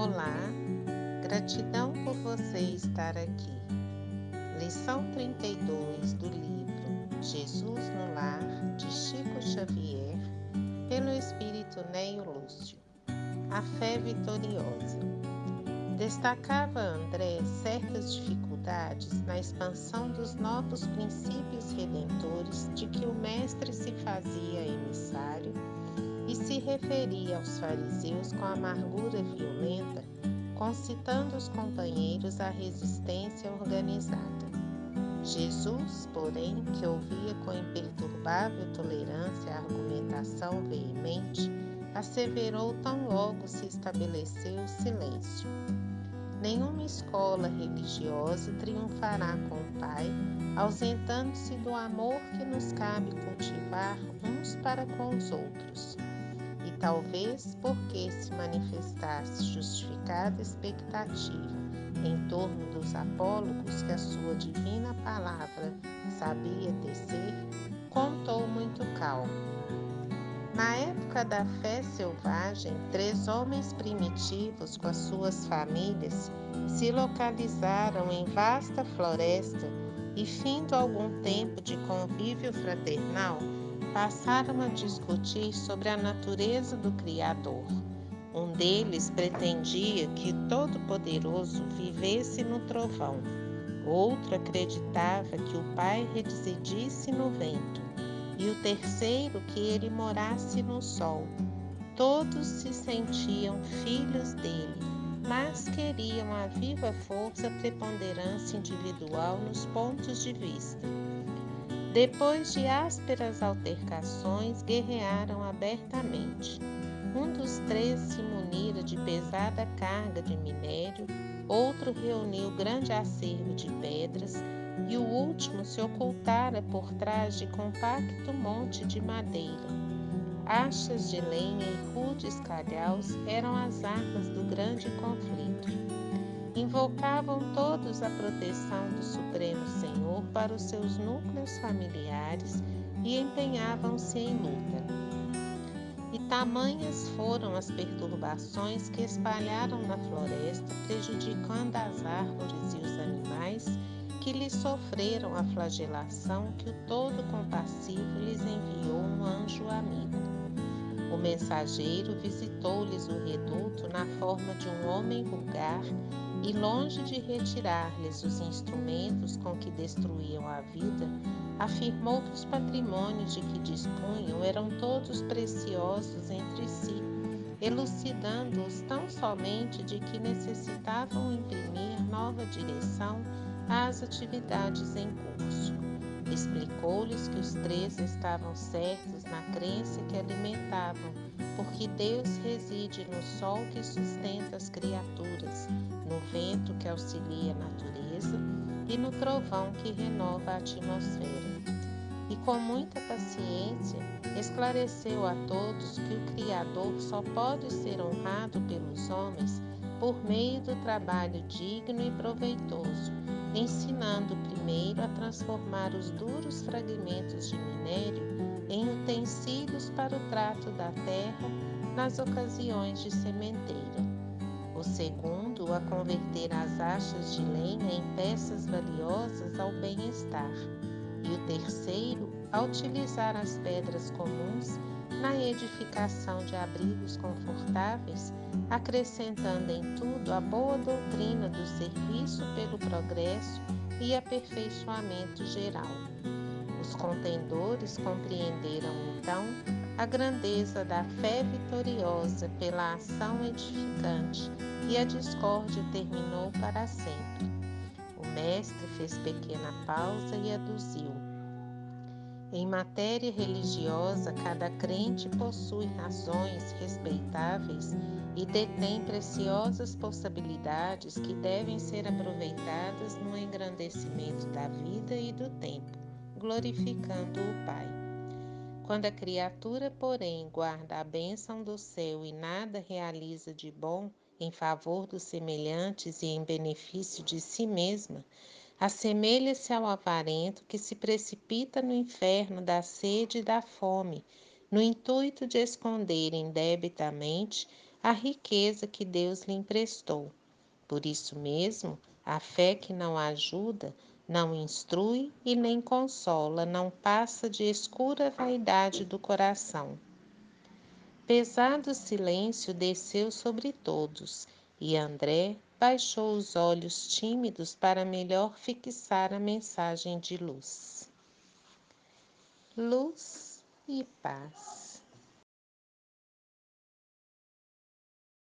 Olá, gratidão por você estar aqui. Lição 32 do livro Jesus no Lar, de Chico Xavier, pelo Espírito Neio Lúcio. A fé vitoriosa. Destacava André certas dificuldades na expansão dos novos princípios redentores de que o Mestre se fazia emissário e se referia aos fariseus com amargura violenta, concitando os companheiros à resistência organizada. Jesus, porém, que ouvia com imperturbável tolerância a argumentação veemente, asseverou tão logo se estabeleceu o silêncio. Nenhuma escola religiosa triunfará com o Pai, ausentando-se do amor que nos cabe cultivar uns para com os outros talvez porque se manifestasse justificada expectativa em torno dos apólogos que a sua divina palavra sabia tecer, contou muito calmo. Na época da fé selvagem, três homens primitivos com as suas famílias se localizaram em vasta floresta e, findo algum tempo de convívio fraternal, passaram a discutir sobre a natureza do Criador. Um deles pretendia que Todo-Poderoso vivesse no trovão. Outro acreditava que o Pai residisse no vento. E o terceiro que ele morasse no sol. Todos se sentiam filhos dele, mas queriam a viva força preponderância individual nos pontos de vista. Depois de ásperas altercações, guerrearam abertamente. Um dos três se munira de pesada carga de minério, outro reuniu grande acervo de pedras e o último se ocultara por trás de compacto monte de madeira. Achas de lenha e rudes calhaus eram as armas do grande conflito invocavam todos a proteção do Supremo Senhor para os seus núcleos familiares e empenhavam-se em luta. E tamanhas foram as perturbações que espalharam na floresta, prejudicando as árvores e os animais que lhes sofreram a flagelação que o Todo Compassivo lhes enviou um anjo amigo. O mensageiro visitou-lhes o reduto na forma de um homem vulgar e longe de retirar-lhes os instrumentos com que destruíam a vida, afirmou que os patrimônios de que dispunham eram todos preciosos entre si, elucidando-os tão somente de que necessitavam imprimir nova direção às atividades em curso. Explicou-lhes que os três estavam certos na crença que alimentavam, porque Deus reside no sol que sustenta as criaturas no vento que auxilia a natureza e no trovão que renova a atmosfera. E com muita paciência esclareceu a todos que o Criador só pode ser honrado pelos homens por meio do trabalho digno e proveitoso, ensinando primeiro a transformar os duros fragmentos de minério em utensílios para o trato da terra nas ocasiões de sementeira o segundo a converter as achas de lenha em peças valiosas ao bem-estar, e o terceiro a utilizar as pedras comuns na edificação de abrigos confortáveis, acrescentando em tudo a boa doutrina do serviço pelo progresso e aperfeiçoamento geral. Os contendores compreenderam então a grandeza da fé vitoriosa pela ação edificante e a discórdia terminou para sempre. O mestre fez pequena pausa e aduziu. Em matéria religiosa, cada crente possui razões respeitáveis e detém preciosas possibilidades que devem ser aproveitadas no engrandecimento da vida e do tempo, glorificando o Pai. Quando a criatura, porém, guarda a bênção do céu e nada realiza de bom em favor dos semelhantes e em benefício de si mesma, assemelha-se ao avarento que se precipita no inferno da sede e da fome, no intuito de esconder indebitamente a riqueza que Deus lhe emprestou. Por isso mesmo, a fé que não ajuda, não instrui e nem consola, não passa de escura vaidade do coração. Pesado silêncio desceu sobre todos, e André baixou os olhos tímidos para melhor fixar a mensagem de luz. Luz e paz.